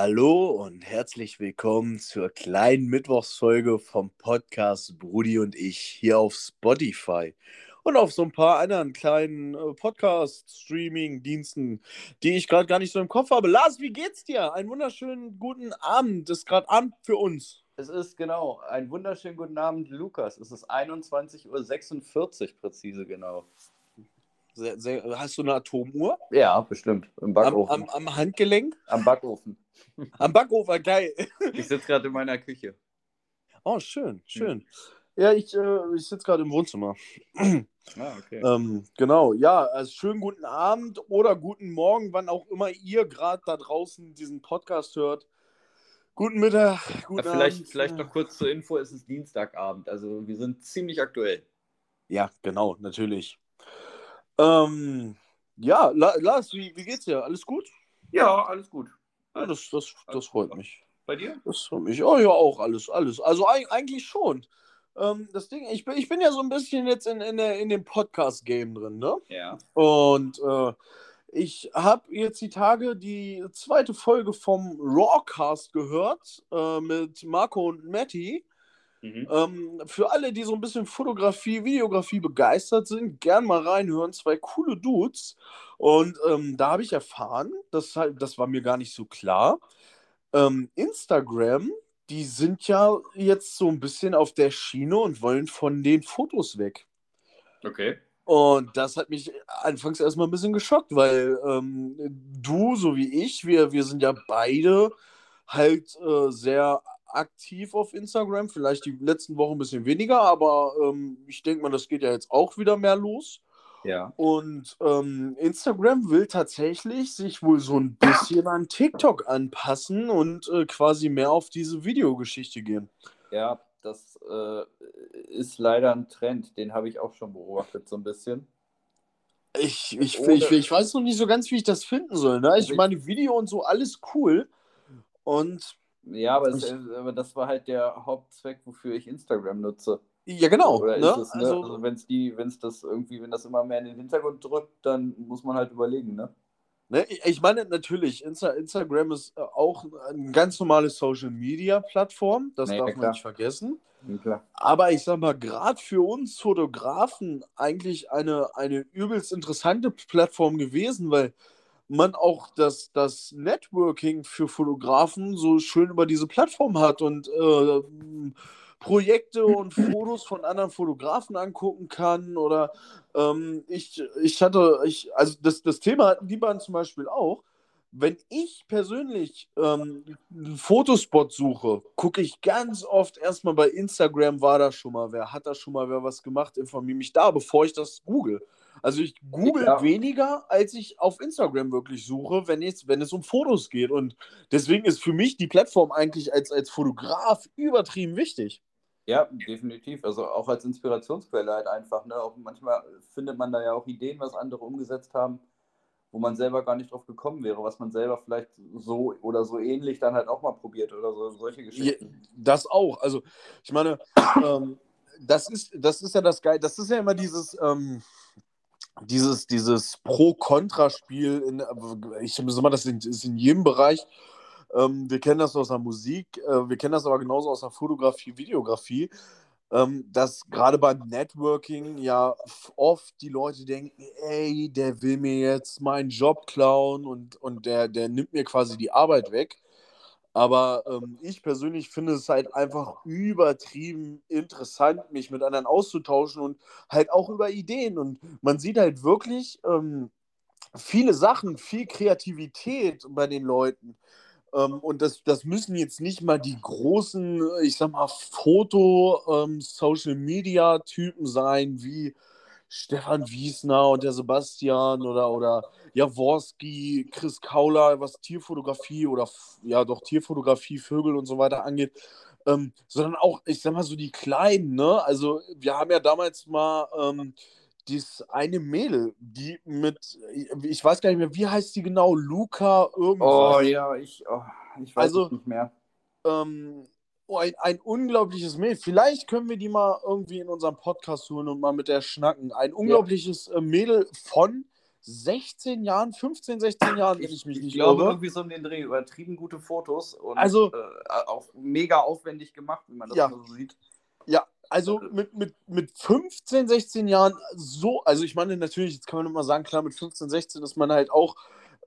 Hallo und herzlich willkommen zur kleinen Mittwochsfolge vom Podcast Brudi und ich hier auf Spotify und auf so ein paar anderen kleinen äh, Podcast-Streaming-Diensten, die ich gerade gar nicht so im Kopf habe. Lars, wie geht's dir? Einen wunderschönen guten Abend. Es ist gerade Abend für uns. Es ist genau, ein wunderschönen guten Abend, Lukas. Es ist 21.46 Uhr präzise genau. Sehr, sehr, hast du eine Atomuhr? Ja, bestimmt. Im Backofen. Am, am, am Handgelenk? Am Backofen. Am Backofen, geil. Ich sitze gerade in meiner Küche. Oh, schön, schön. Ja, ich, äh, ich sitze gerade im Wohnzimmer. Ah, okay. Ähm, genau, ja, also schönen guten Abend oder guten Morgen, wann auch immer ihr gerade da draußen diesen Podcast hört. Guten Mittag, guten ja, vielleicht, Abend. Vielleicht noch kurz zur Info, es ist Dienstagabend, also wir sind ziemlich aktuell. Ja, genau, natürlich. Ähm, ja, Lars, wie, wie geht's dir? Alles gut? Ja, alles gut. Ja, das, das, das freut mich. Bei dir? Das freut mich. Oh ja, auch alles, alles. Also eigentlich schon. Ähm, das Ding, ich bin, ich bin ja so ein bisschen jetzt in, in, der, in dem Podcast-Game drin, ne? Ja. Und äh, ich habe jetzt die Tage die zweite Folge vom Rawcast gehört äh, mit Marco und Matti. Mhm. Ähm, für alle, die so ein bisschen Fotografie, Videografie begeistert sind, gern mal reinhören. Zwei coole Dudes. Und ähm, da habe ich erfahren, das, das war mir gar nicht so klar. Ähm, Instagram die sind ja jetzt so ein bisschen auf der Schiene und wollen von den Fotos weg. Okay. Und das hat mich anfangs erstmal ein bisschen geschockt, weil ähm, du, so wie ich, wir, wir sind ja beide halt äh, sehr aktiv auf Instagram. Vielleicht die letzten Wochen ein bisschen weniger, aber ähm, ich denke mal, das geht ja jetzt auch wieder mehr los. Ja. Und ähm, Instagram will tatsächlich sich wohl so ein bisschen an TikTok anpassen und äh, quasi mehr auf diese Videogeschichte gehen. Ja, das äh, ist leider ein Trend, den habe ich auch schon beobachtet, so ein bisschen. Ich, ich, Ohne... ich, ich, weiß noch nicht so ganz, wie ich das finden soll. Ne? Ich meine, Video und so, alles cool. Und. Ja, aber, es, aber das war halt der Hauptzweck, wofür ich Instagram nutze. Ja, genau. Oder ne? es, ne? Also, also wenn es die, wenn es das irgendwie, wenn das immer mehr in den Hintergrund drückt, dann muss man halt überlegen, ne? Ne, ich meine natürlich, Insta Instagram ist äh, auch eine ganz normale Social Media Plattform, das nee, darf man nicht vergessen. Ja, Aber ich sag mal, gerade für uns Fotografen eigentlich eine, eine übelst interessante Plattform gewesen, weil man auch das, das Networking für Fotografen so schön über diese Plattform hat und äh, Projekte und Fotos von anderen Fotografen angucken kann. Oder ähm, ich, ich hatte, ich, also das, das Thema hatten die beiden zum Beispiel auch. Wenn ich persönlich ähm, einen Fotospot suche, gucke ich ganz oft erstmal bei Instagram, war da schon mal wer, hat da schon mal wer was gemacht, informiere mich da, bevor ich das google. Also ich google ja. weniger, als ich auf Instagram wirklich suche, wenn es, wenn es um Fotos geht. Und deswegen ist für mich die Plattform eigentlich als, als Fotograf übertrieben wichtig. Ja, definitiv. Also auch als Inspirationsquelle halt einfach. Ne? Auch manchmal findet man da ja auch Ideen, was andere umgesetzt haben, wo man selber gar nicht drauf gekommen wäre, was man selber vielleicht so oder so ähnlich dann halt auch mal probiert oder so solche Geschichten. Das auch. Also ich meine, ähm, das ist, das ist ja das Geil. Das ist ja immer dieses, ähm, dieses, dieses Pro-Kontra-Spiel. Ich sag mal, das ist in jedem Bereich ähm, wir kennen das aus der Musik, äh, wir kennen das aber genauso aus der Fotografie, Videografie, ähm, dass gerade beim Networking ja oft die Leute denken, ey, der will mir jetzt meinen Job klauen und, und der, der nimmt mir quasi die Arbeit weg. Aber ähm, ich persönlich finde es halt einfach übertrieben interessant, mich mit anderen auszutauschen und halt auch über Ideen. Und man sieht halt wirklich ähm, viele Sachen, viel Kreativität bei den Leuten. Ähm, und das, das müssen jetzt nicht mal die großen, ich sag mal, Foto-Social-Media-Typen ähm, sein, wie Stefan Wiesner und der Sebastian oder, oder Jaworski, Chris Kauler, was Tierfotografie oder ja doch Tierfotografie, Vögel und so weiter angeht. Ähm, sondern auch, ich sag mal, so die Kleinen, ne? Also wir haben ja damals mal ähm, dieses eine Mädel, die mit, ich weiß gar nicht mehr, wie heißt die genau? Luca irgendwas. Oh ja, ich, oh, ich weiß also, nicht mehr. Ähm, oh, ein, ein unglaubliches Mädel. Vielleicht können wir die mal irgendwie in unserem Podcast holen und mal mit der schnacken. Ein unglaubliches ja. Äh, Mädel von 16 Jahren, 15, 16 Jahren, wenn ich mich ich nicht glaube, irre. irgendwie so um den Dreh. Übertrieben gute Fotos und Also- äh, auch mega aufwendig gemacht, wie man das Ja. so sieht. Ja, also mit, mit, mit 15, 16 Jahren so, also ich meine natürlich, jetzt kann man immer sagen, klar, mit 15, 16 ist man halt auch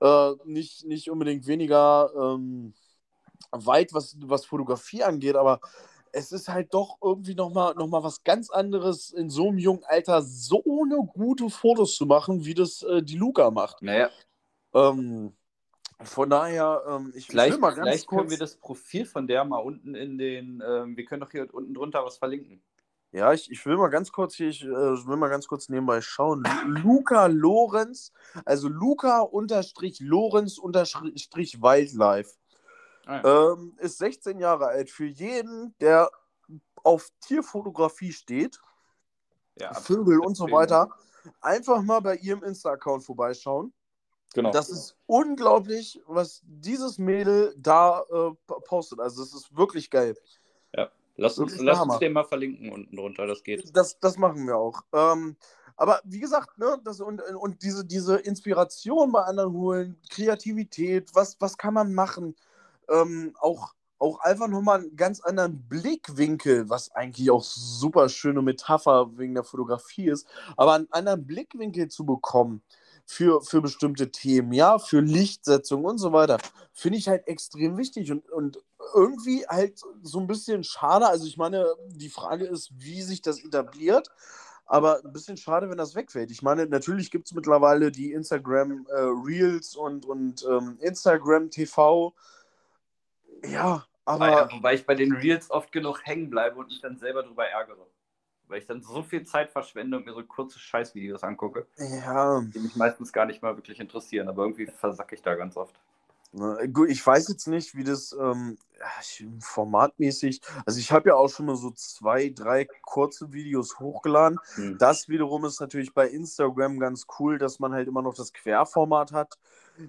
äh, nicht, nicht unbedingt weniger ähm, weit, was, was Fotografie angeht, aber es ist halt doch irgendwie nochmal noch mal was ganz anderes, in so einem jungen Alter so eine gute Fotos zu machen, wie das äh, die Luca macht. Naja, Ähm, von daher, ähm, ich vielleicht, will mal ganz vielleicht können kurz... wir das Profil von der mal unten in den, ähm, wir können doch hier unten drunter was verlinken. Ja, ich, ich will mal ganz kurz hier, ich äh, will mal ganz kurz nebenbei schauen. Lu- Luca Lorenz, also Luca unterstrich Lorenz unterstrich Wildlife, Ah, ja. ähm, ist 16 Jahre alt. Für jeden, der auf Tierfotografie steht, ja, Vögel und so weiter, einfach mal bei ihrem Insta-Account vorbeischauen. Genau. Das ist unglaublich, was dieses Mädel da äh, postet. Also, es ist wirklich geil. lass uns, lass uns den mal verlinken unten drunter, das geht. Das, das machen wir auch. Ähm, aber wie gesagt, ne, das, und, und diese, diese Inspiration bei anderen holen, Kreativität, was, was kann man machen? Ähm, auch, auch einfach nochmal einen ganz anderen Blickwinkel, was eigentlich auch super schöne Metapher wegen der Fotografie ist, aber einen anderen Blickwinkel zu bekommen für, für bestimmte Themen, ja, für Lichtsetzung und so weiter, finde ich halt extrem wichtig und, und irgendwie halt so ein bisschen schade. Also ich meine, die Frage ist, wie sich das etabliert. Aber ein bisschen schade, wenn das wegfällt. Ich meine, natürlich gibt es mittlerweile die Instagram äh, Reels und, und ähm, Instagram TV. Ja, aber Wobei, wobei ich bei den Reels oft genug hängen bleibe und mich dann selber drüber ärgere. Weil ich dann so viel Zeit verschwende und mir so kurze Scheißvideos angucke, ja, die mich meistens gar nicht mal wirklich interessieren. Aber irgendwie versacke ich da ganz oft. Ne, gut, ich weiß jetzt nicht, wie das ähm, ich- formatmäßig. Also ich habe ja auch schon mal so zwei, drei kurze Videos hochgeladen. Hm. Das wiederum ist natürlich bei Instagram ganz cool, dass man halt immer noch das Querformat hat.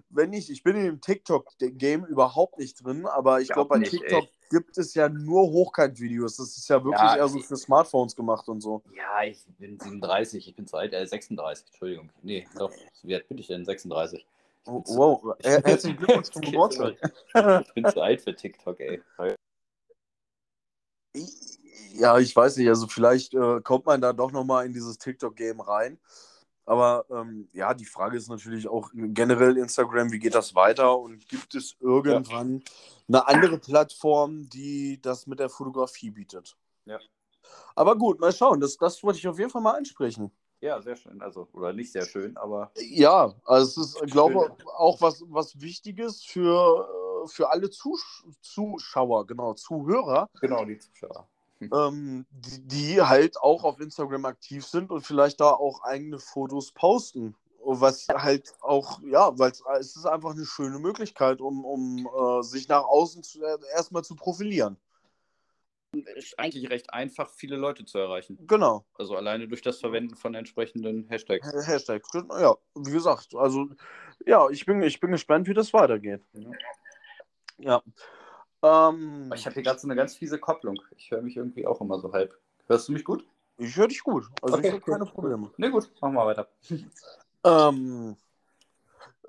Wenn nicht, ich bin in dem TikTok-Game überhaupt nicht drin, aber ich glaube, bei nicht, TikTok ey. gibt es ja nur Hochkant-Videos. Das ist ja wirklich Ja, eher so für Smartphones gemacht und so. Ja, ich bin 37, ich bin zu alt, äh, 36, Entschuldigung. Nee, doch, wie alt bin ich denn? 36. Oh, wow, Her- herzlichen Glückwunsch zum Geburtstag. Ich bin zu alt für TikTok, ey. Ja, ich weiß nicht, also vielleicht äh, kommt man da doch nochmal in dieses TikTok-Game rein. Aber ähm, ja, die Frage ist natürlich auch generell Instagram, wie geht das weiter und gibt es irgendwann eine andere Plattform, die das mit der Fotografie bietet? Ja. Aber gut, mal schauen, das, das wollte ich auf jeden Fall mal ansprechen. Ja, sehr schön. Also, oder nicht sehr schön, aber Ja, also es ist, ich glaube, auch was, was Wichtiges für, äh, für alle Zus Zuschauer, genau, Zuhörer, genau, die Zuschauer. ähm, die, die halt auch auf Instagram aktiv sind und vielleicht da auch eigene Fotos posten. Was halt auch, ja, weil es ist einfach eine schöne Möglichkeit, um, um äh, sich nach außen zu, äh, erstmal zu profilieren. Ist eigentlich recht einfach, viele Leute zu erreichen. Genau. Also alleine durch das Verwenden von entsprechenden Hashtags. Ha- Hashtag. Ja, wie gesagt, also ja, ich bin, ich bin gespannt, wie das weitergeht. Ja. Ähm, Ich habe hier gerade so eine ganz fiese Kopplung. Ich höre mich irgendwie auch immer so halb. Hörst du mich gut? ich höre dich gut. Also Okay, ich habe cool. keine Probleme. Ne, gut, machen wir weiter. Ähm,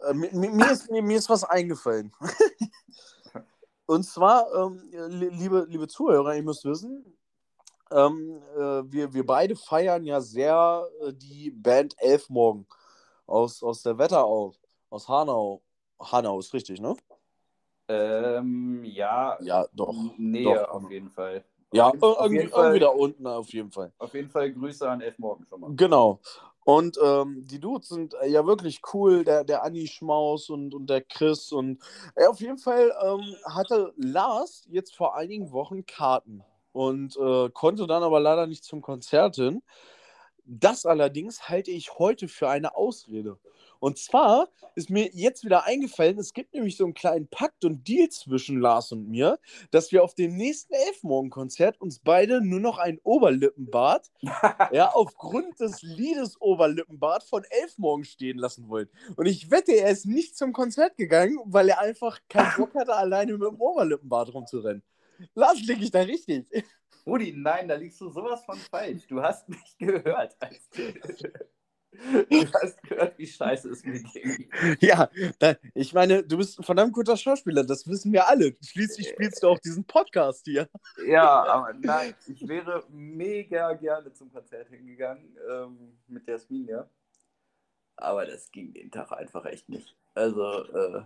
äh, mi- mi- mir, ist, mir, mir ist was eingefallen. Und zwar, ähm, li- liebe, liebe Zuhörer, ihr müsst wissen, ähm, äh, wir, wir beide feiern ja sehr äh, die Band Elfmorgen aus, aus der Wetterau, aus Hanau. Hanau ist richtig, ne? Ähm, ja, Ja, doch. Nähe doch. auf jeden Fall. Ja, irgendwie, Fall, irgendwie da unten auf jeden Fall. Auf jeden Fall Grüße an Elf Morgen schon mal. Genau. Und ähm, die Dudes sind äh, ja wirklich cool, der, der Anni Schmaus und, und der Chris. Und äh, auf jeden Fall ähm, hatte Lars jetzt vor einigen Wochen Karten und äh, konnte dann aber leider nicht zum Konzert hin. Das allerdings halte ich heute für eine Ausrede. Und zwar ist mir jetzt wieder eingefallen, es gibt nämlich so einen kleinen Pakt und Deal zwischen Lars und mir, dass wir auf dem nächsten Elfmorgen-Konzert uns beide nur noch ein Oberlippenbart ja, aufgrund des Liedes Oberlippenbart von Elfmorgen stehen lassen wollen. Und ich wette, er ist nicht zum Konzert gegangen, weil er einfach keinen Bock hatte, alleine mit dem Oberlippenbart rumzurennen. Lars, liege ich da richtig? Rudi, nein, da liegst du sowas von falsch. Du hast mich gehört. Du hast gehört, wie scheiße es mir ging. Ja, ich meine, du bist ein verdammt guter Schauspieler, das wissen wir alle. Schließlich spielst du auch diesen Podcast hier. Ja, aber nein, ich wäre mega gerne zum Konzert hingegangen ähm, mit Jasmin, ja. Aber das ging den Tag einfach echt nicht. Also, äh,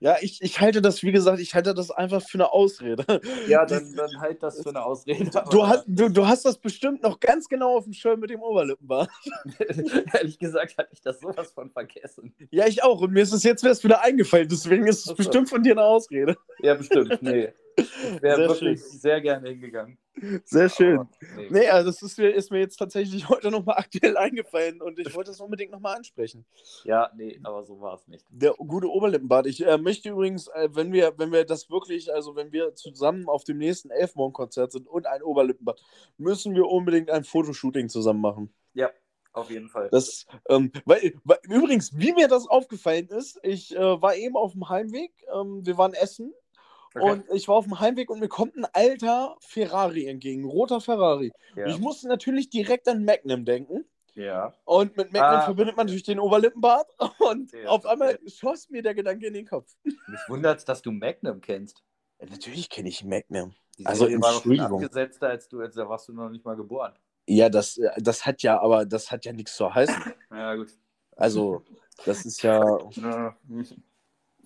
Ja, ich, ich halte das, wie gesagt, ich halte das einfach für eine Ausrede. ja, dann, dann halt das für eine Ausrede. Du hast, du, du hast das bestimmt noch ganz genau auf dem Schirm mit dem Oberlippenbart. Ehrlich gesagt hatte ich das sowas von vergessen. Ja, ich auch. Und mir ist es jetzt erst wieder eingefallen. Deswegen ist es so. bestimmt von dir eine Ausrede. Ja, bestimmt. Nee. Ich wäre Sehr wirklich schön. sehr gerne hingegangen. Sehr schön. Aber, nee. Nee, also das ist mir, ist mir jetzt tatsächlich heute nochmal aktuell eingefallen und ich wollte es unbedingt nochmal ansprechen. Ja, nee, aber so war es nicht. Der gute Oberlippenbart. Ich äh, möchte übrigens, äh, wenn wir, wenn wir das wirklich, also wenn wir zusammen auf dem nächsten Elfmorgen-Konzert sind und ein Oberlippenbart, müssen wir unbedingt ein Fotoshooting zusammen machen. Ja, auf jeden Fall. Das, ähm, weil, weil, übrigens, wie mir das aufgefallen ist, ich äh, war eben auf dem Heimweg, ähm, wir waren essen Okay. und ich war auf dem Heimweg und mir kommt ein alter Ferrari entgegen, roter Ferrari. ja. Ich musste natürlich direkt an Magnum denken. ja. Und mit Magnum Ah. verbindet man natürlich den Oberlippenbart. Und Ja, auf einmal schoss mir der Gedanke in den Kopf. Mich wundert dass du Magnum kennst. Natürlich kenne ich Magnum. Die Also, Serie war Entschuldigung. abgesetzter, als du, als da warst du noch nicht mal geboren. Ja, das, äh, das hat ja, aber das hat ja nichts zu heißen. Ja, gut. Also, das ist ja.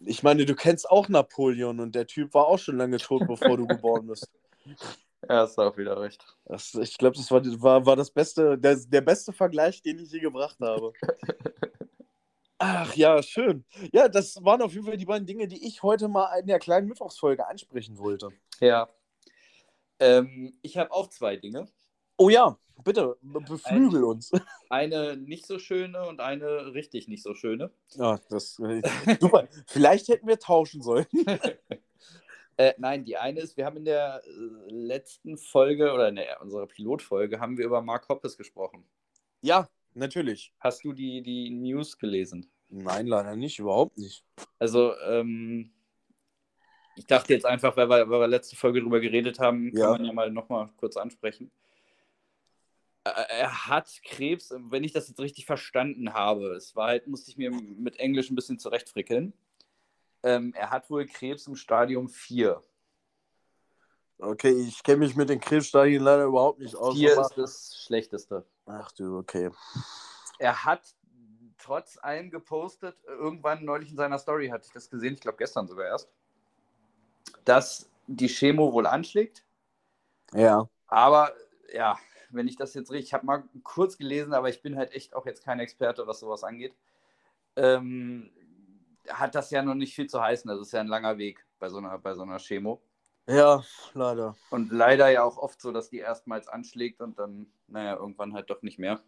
Ich meine, du kennst auch Napoleon und der Typ war auch schon lange tot, bevor du geboren bist. Ja, hast du auch wieder recht. Das, ich glaube, das war, war, war das beste, der, der beste Vergleich, den ich je gebracht habe. Ach ja, schön. Ja, das waren auf jeden Fall die beiden Dinge, die ich heute mal in der kleinen Mittwochsfolge ansprechen wollte. Ja. Ähm, ich habe auch zwei Dinge. Oh ja, bitte, be- beflügel uns. Eine nicht so schöne und eine richtig nicht so schöne. Ja, das, äh, super. Vielleicht hätten wir tauschen sollen. Äh, nein, die eine ist, wir haben in der äh, letzten Folge oder in der, unserer Pilotfolge haben wir über Mark Hoppes gesprochen. Ja, natürlich. Hast du die, die News gelesen? Nein, leider nicht, überhaupt nicht. Also, ähm, ich dachte jetzt einfach, weil wir, weil wir letzte Folge drüber geredet haben, kann Ja. man ja mal nochmal kurz ansprechen. Äh, Er hat Krebs, wenn ich das jetzt richtig verstanden habe. Es war halt, musste ich mir mit Englisch ein bisschen zurechtfrickeln. Ähm, er hat wohl Krebs im Stadium 4. Okay, ich kenne mich mit den Krebsstadien leider überhaupt nicht aus. 4 aber- ist das Schlechteste. Ach du, okay. Er hat trotz allem gepostet, irgendwann neulich in seiner Story hatte ich das gesehen, ich glaube gestern sogar erst, dass die Chemo wohl anschlägt. Ja. Aber ja, wenn ich das jetzt richtig, ich habe mal kurz gelesen, aber ich bin halt echt auch jetzt kein Experte, was sowas angeht. Ähm, hat das ja noch nicht viel zu heißen. Das ist ja ein langer Weg bei so einer, bei so einer Chemo. Ja, leider. Und leider ja auch oft so, dass die erstmals anschlägt und dann, naja, irgendwann halt doch nicht mehr.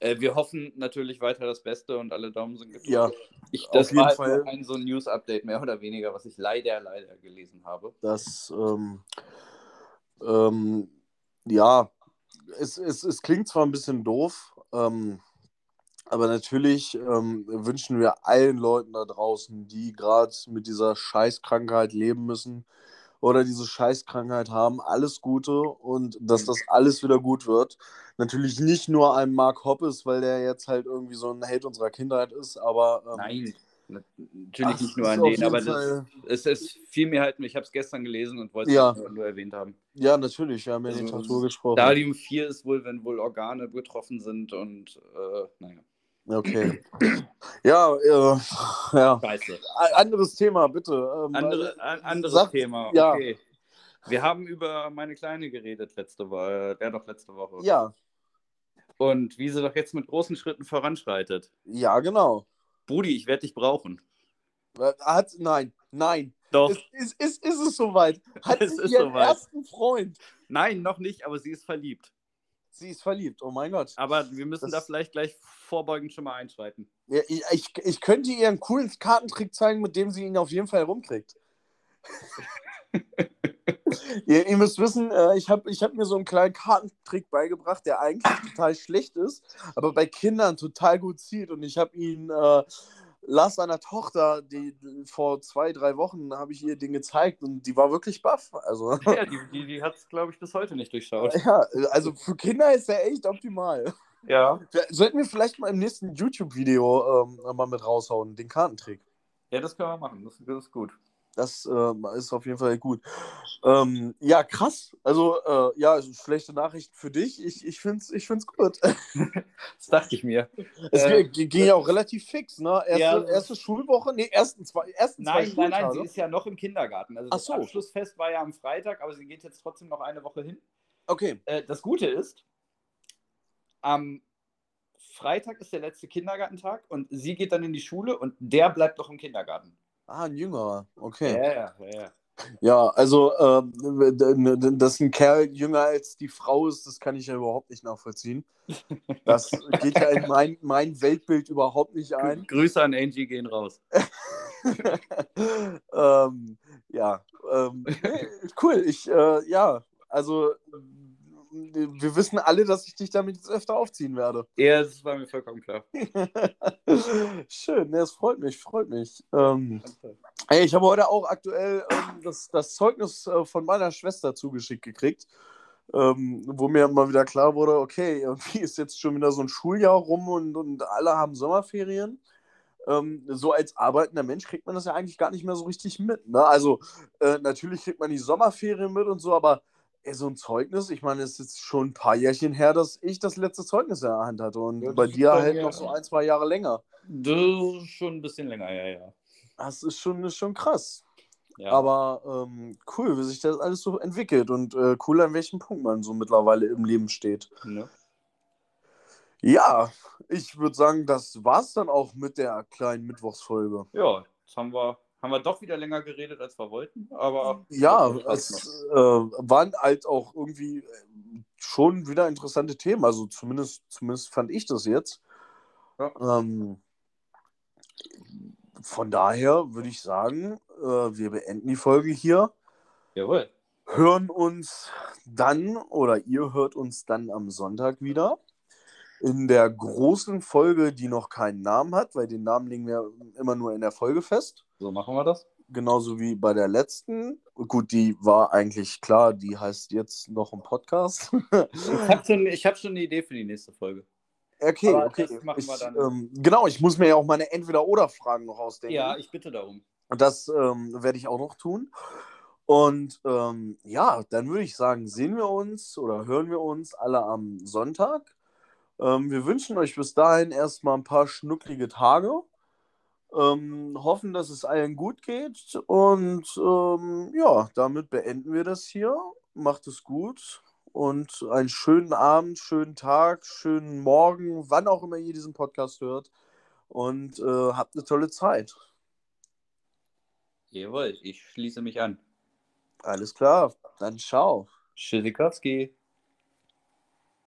Äh, wir hoffen natürlich weiter das Beste und alle Daumen sind gedrückt. Ja, Ich, das war halt Fall. ein so ein News-Update mehr oder weniger, was ich leider, leider gelesen habe. das, ähm, ähm, ja, es, es, es klingt zwar ein bisschen doof, ähm, aber natürlich ähm, wünschen wir allen Leuten da draußen, die gerade mit dieser Scheißkrankheit leben müssen oder diese Scheißkrankheit haben, alles Gute und dass das alles wieder gut wird. Natürlich nicht nur einem Mark Hoppes, weil der jetzt halt irgendwie so ein Hate unserer Kindheit ist, aber ähm, Nein, natürlich ach, nicht nur an den, jeden aber das, es, es fiel mir halt, ich habe es gestern gelesen und wollte es Ja. nur, nur erwähnt haben. Ja, natürlich, wir haben ja den Also, Tag drüber gesprochen. Stadium 4 ist wohl, wenn wohl Organe betroffen sind und äh, naja, Okay. Ja, äh, ja. scheiße. Anderes Thema, bitte. Ähm, Andere, an, anderes Sag- Thema, ja. okay. Wir haben über meine Kleine geredet letzte Woche, der doch letzte Woche. Ja, Und wie sie doch jetzt mit großen Schritten voranschreitet. ja, genau. Brudi, ich werde dich brauchen. Äh, Hat, nein, nein. Doch. Ist, ist, ist, ist es soweit? Hat Es sie ihren soweit. ersten Freund? Nein, noch nicht, aber sie ist verliebt. Sie ist verliebt, oh mein Gott. Aber wir müssen Das- da vielleicht gleich vorbeugend schon mal einschreiten. Ja, ich, ich, ich könnte ihr einen coolen Kartentrick zeigen, mit dem sie ihn auf jeden Fall rumkriegt. ihr, ihr müsst wissen, äh, ich habe ich hab mir so einen kleinen Kartentrick beigebracht, der eigentlich total schlecht ist, aber bei Kindern total gut zieht. Und ich habe ihn, äh, Lars seiner Tochter, die vor zwei, drei Wochen habe ich ihr den gezeigt und die war wirklich baff. Also, Ja, die, die, die hat es, glaube ich, bis heute nicht durchschaut. ja, also für Kinder ist er echt optimal. Ja. Sollten wir vielleicht mal im nächsten YouTube-Video ähm, mal mit raushauen, den Kartentrick. Ja, das können wir machen. Das, das ist gut. Das äh, ist auf jeden Fall gut. Ähm, ja, krass. Also, äh, ja, also schlechte Nachrichten für dich. Ich, ich finde es ich find's gut. Das dachte ich mir. Es Äh, ging ja auch relativ fix, ne? Erste, Ja. erste Schulwoche, nee, ersten zwei, ersten zwei Nein, nein, nein, Schultage. sie ist ja noch im Kindergarten. Also Ach das so. Abschlussfest war ja am Freitag, aber sie geht jetzt trotzdem noch eine Woche hin. Okay. Äh, das Gute ist, am Freitag ist der letzte Kindergartentag und sie geht dann in die Schule und der bleibt noch im Kindergarten. Ah, ein Jüngerer. Okay. Ja, ja, ja, ja. Also, ähm, dass ein Kerl jünger als die Frau ist, das kann ich ja überhaupt nicht nachvollziehen. Das geht ja in mein, mein Weltbild überhaupt nicht ein. Grüße an Angie gehen raus. ähm, ja, ähm, cool. Ich, äh, ja, also, wir wissen alle, dass ich dich damit jetzt öfter aufziehen werde. Ja, das war mir vollkommen klar. Schön, ne, es freut mich, freut mich. Ähm, ey, ich habe heute auch aktuell ähm, das, das Zeugnis äh, von meiner Schwester zugeschickt gekriegt, ähm, wo mir mal wieder klar wurde, okay, irgendwie ist jetzt schon wieder so ein Schuljahr rum und, und alle haben Sommerferien. Ähm, so als arbeitender Mensch kriegt man das ja eigentlich gar nicht mehr so richtig mit. Ne? Also äh, natürlich kriegt man die Sommerferien mit und so, aber so ein Zeugnis, ich meine, es ist jetzt schon ein paar Jährchen her, dass ich das letzte Zeugnis in der Hand hatte und Ja, bei dir halt noch so ein, zwei Jahre länger. Das ist schon ein bisschen länger, ja, ja. Das ist schon, ist schon krass. ja. Aber ähm, cool, wie sich das alles so entwickelt und äh, cool, an welchem Punkt man so mittlerweile im Leben steht. Ne? Ja, ich würde sagen, das war's dann auch mit der kleinen Mittwochsfolge. Ja, jetzt haben wir, haben wir doch wieder länger geredet, als wir wollten, aber Ja, es äh, waren halt auch irgendwie äh, schon wieder interessante Themen. Also zumindest, zumindest fand ich das jetzt. Ja. Ähm, von daher würde ich sagen, äh, wir beenden die Folge hier. Jawohl. hören uns dann oder ihr hört uns dann am Sonntag wieder in der großen Folge, die noch keinen Namen hat, weil den Namen legen wir immer nur in der Folge fest. So machen wir das. Genauso wie bei der letzten. Gut, die war eigentlich klar, die heißt jetzt noch im Podcast. Ich habe schon, ich hab schon eine Idee für die nächste Folge. okay, Aber okay. das machen wir ich, dann. Ähm, genau, ich muss mir ja auch meine Entweder-Oder-Fragen noch ausdenken. Ja, ich bitte darum. Und das ähm, werde ich auch noch tun. Und ähm, ja, dann würde ich sagen, sehen wir uns oder hören wir uns alle am Sonntag. Ähm, wir wünschen euch bis dahin erstmal ein paar schnucklige Tage. Ähm, hoffen, dass es allen gut geht. Und ähm, ja, damit beenden wir das hier. Macht es gut. Und einen schönen Abend, schönen Tag, schönen Morgen, wann auch immer ihr diesen Podcast hört. Und äh, habt eine tolle Zeit. Jawohl, ich schließe mich an. Alles klar, dann ciao. Tschüssikowski.